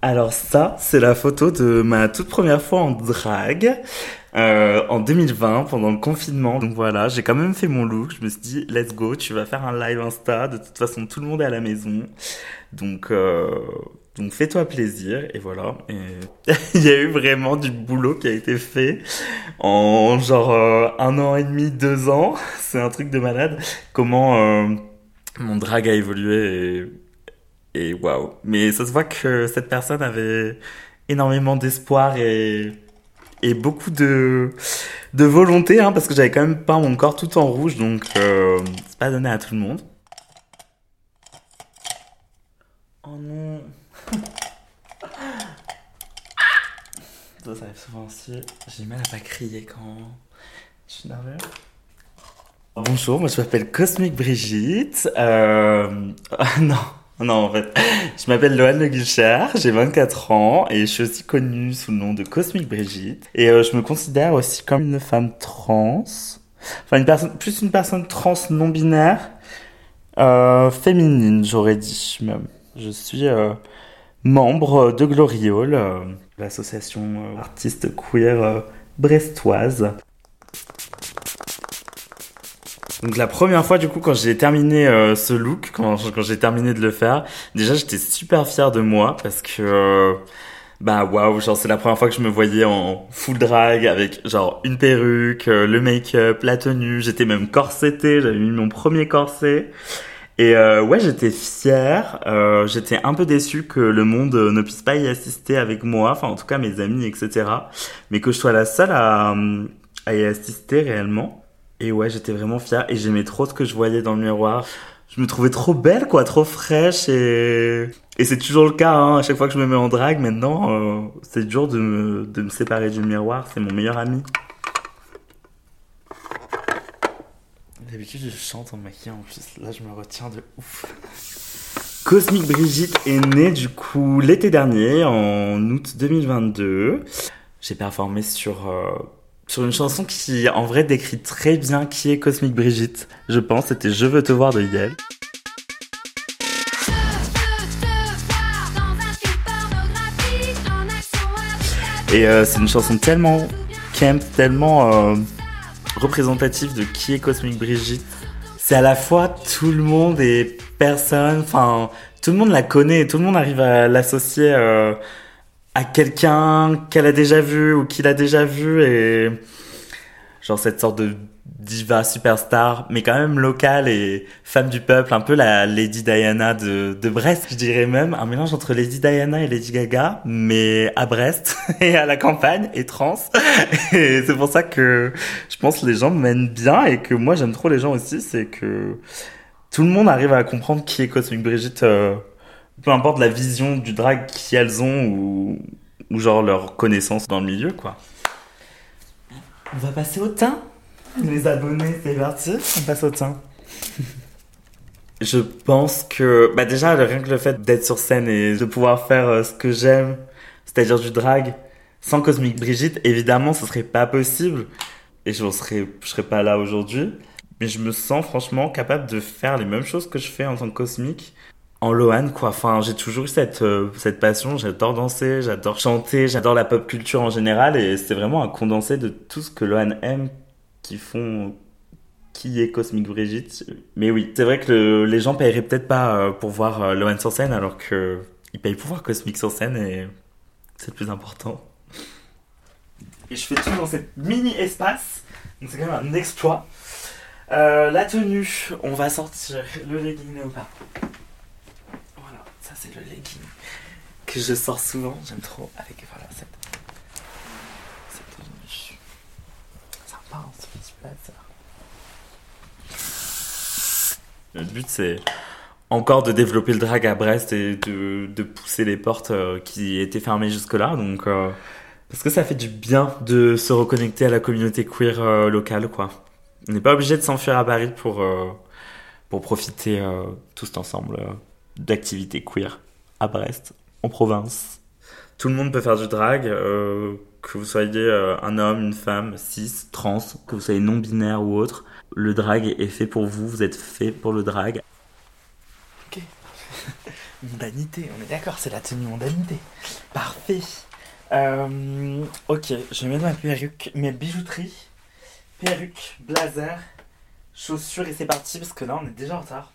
Alors ça, c'est la photo de ma toute première fois en drague. Euh, en 2020 pendant le confinement. Donc voilà, j'ai quand même fait mon look. Je me suis dit, let's go, tu vas faire un live Insta. De toute façon, tout le monde est à la maison. Donc, euh, donc fais-toi plaisir. Et voilà. Et il y a eu vraiment du boulot qui a été fait en genre euh, un an et demi, deux ans. C'est un truc de malade. Comment euh, mon drag a évolué et, et waouh. Mais ça se voit que cette personne avait énormément d'espoir et et beaucoup de, de volonté, hein, parce que j'avais quand même peint mon corps tout en rouge, donc euh, c'est pas donné à tout le monde. Oh non. Ça, ça arrive souvent aussi. J'ai mal à pas crier quand je suis nerveux. Bonjour, moi je m'appelle Cosmic Brigitte. Euh... non, non, en fait, je m'appelle Loane Le Guichard, j'ai 24 ans et je suis aussi connue sous le nom de Cosmic Brigitte. Et euh, je me considère aussi comme une femme trans, enfin une personne, plus une personne trans non binaire, euh, féminine, j'aurais dit même. Je suis euh, membre de Gloriole, euh, l'association euh, artistes queer brestoise. Donc la première fois du coup quand j'ai terminé euh, ce look, quand, j'ai terminé de le faire, déjà j'étais super fier de moi parce que euh, bah waouh, genre c'est la première fois que je me voyais en full drag avec genre une perruque, euh, le make-up, la tenue, j'étais même corsetée, j'avais mis mon premier corset. Et euh, ouais, j'étais fière. Euh, j'étais un peu déçue que le monde ne puisse pas y assister avec moi, enfin en tout cas mes amis, etc. Mais que je sois la seule à, à y assister réellement. Et ouais, j'étais vraiment fière et j'aimais trop ce que je voyais dans le miroir. Je me trouvais trop belle, quoi, trop fraîche et et c'est toujours le cas. Hein, à chaque fois que je me mets en drague, maintenant, euh, c'est dur de me de me séparer du miroir. C'est mon meilleur ami. D'habitude, je chante en maquillant en plus. Là, je me retiens de ouf. Cosmic Brigitte est née du coup l'été dernier, en août 2022. J'ai performé sur euh, sur une chanson qui en vrai décrit très bien qui est Cosmic Brigitte. Je pense c'était Je veux te voir de Yel. Et euh, c'est une chanson tellement camp, tellement euh, représentative de qui est Cosmic Brigitte. C'est à la fois tout le monde et personne, enfin tout le monde la connaît, tout le monde arrive à l'associer euh, à quelqu'un qu'elle a déjà vu ou qu'il a déjà vu et genre cette sorte de diva superstar mais quand même locale et femme du peuple un peu la Lady Diana de, de Brest je dirais même. Un mélange entre Lady Diana et Lady Gaga mais à Brest et à la campagne et trans. Et c'est pour ça que je pense les gens m'aiment bien et que moi j'aime trop les gens aussi c'est que tout le monde arrive à comprendre qui est Cosmic Brigitte euh, peu importe la vision du drag qu'elles ont ou, ou genre leur connaissance dans le milieu, quoi. On va passer au teint. Les abonnés, c'est parti. On passe au teint. Je pense que, bah déjà, rien que le fait d'être sur scène et de pouvoir faire euh, ce que j'aime, c'est-à-dire du drag, sans Cosmic Brigitte, évidemment, ce serait pas possible. Et je serais, je serais pas là aujourd'hui. Mais je me sens franchement capable de faire les mêmes choses que je fais en tant que cosmique en Lohan quoi. Enfin j'ai toujours eu cette euh, cette passion. J'adore danser j'adore chanter j'adore la pop culture en général. Et c'est vraiment un condensé de tout ce que Lohan aime qui font qui est Cosmic Brigitte mais oui c'est vrai que le- les gens paieraient peut-être pas euh, pour voir euh, Lohan sur scène alors que ils payent pour voir Cosmic sur scène et c'est le plus important. Et je fais tout dans cette mini espace. Donc c'est quand même un exploit. Euh, la tenue on va sortir le legging léopard ça c'est le legging que je sors souvent, j'aime trop avec voilà cette cette tenue. Sympa, hein, ce petit blazer. Le but c'est encore de développer le drag à Brest et de, de pousser les portes euh, qui étaient fermées jusque-là, donc euh, parce que ça fait du bien de se reconnecter à la communauté queer euh, locale, quoi. On n'est pas obligé de s'enfuir à Paris pour euh, pour profiter tous ensemble d'activités queer à Brest, en province. Tout le monde peut faire du drag, euh, que vous soyez euh, un homme, une femme, cis, trans, que vous soyez non-binaire ou autre. Le drag est fait pour vous, vous êtes fait pour le drag. Ok. Mondanité, on est d'accord, c'est la tenue mondanité. Parfait. Euh, ok, je vais mettre ma perruque, mes bijouteries, perruque, blazer, chaussures et c'est parti parce que là on est déjà en retard.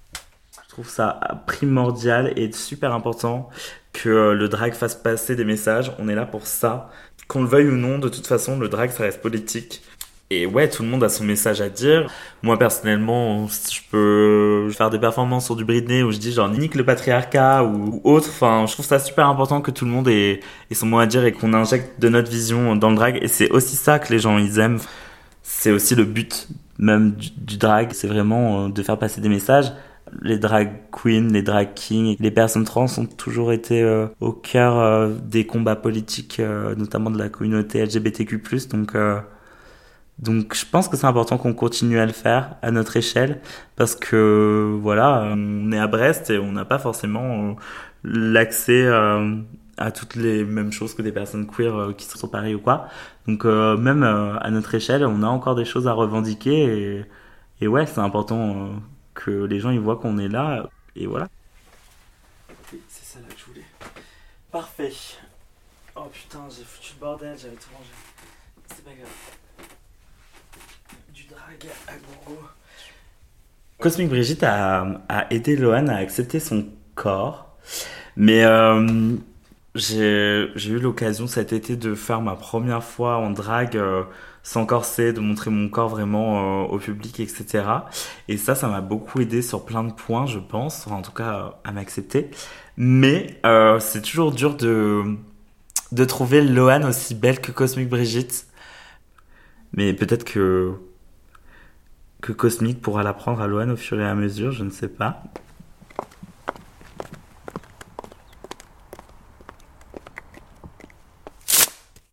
Je trouve ça primordial et super important que le drag fasse passer des messages. On est là pour ça. Qu'on le veuille ou non, de toute façon, le drag ça reste politique. Et ouais, tout le monde a son message à dire. Moi, personnellement, je peux faire des performances sur du Britney où je dis genre nique le patriarcat ou, autre. Enfin, je trouve ça super important que tout le monde ait, son mot à dire et qu'on injecte de notre vision dans le drag. Et c'est aussi ça que les gens, ils aiment. C'est aussi le but même du, drag. C'est vraiment euh, de faire passer des messages. Les drag queens, les drag kings, les personnes trans ont toujours été euh, au cœur euh, des combats politiques, notamment de la communauté LGBTQ+. Donc, donc je pense que c'est important qu'on continue à le faire à notre échelle parce que voilà, on est à Brest et on n'a pas forcément euh, l'accès euh, à toutes les mêmes choses que des personnes queer euh, qui sont sur Paris ou quoi. Donc même à notre échelle, on a encore des choses à revendiquer et, et ouais, c'est important que les gens ils voient qu'on est là et voilà. C'est ça là que je voulais. Parfait. Oh putain, j'ai foutu le bordel, j'avais tout mangé. C'est pas grave. Cosmic Brigitte a, aidé Lohan à accepter son corps. Mais euh, j'ai eu l'occasion cet été de faire ma première fois en drague euh, sans corset, de montrer mon corps vraiment euh, au public, etc. Et ça, ça m'a beaucoup aidé sur plein de points, je pense, en tout cas à m'accepter. Mais c'est toujours dur de, de trouver Lohan aussi belle que Cosmic Brigitte. Mais peut-être que que Cosmic pourra l'apprendre à Loan au fur et à mesure, je ne sais pas.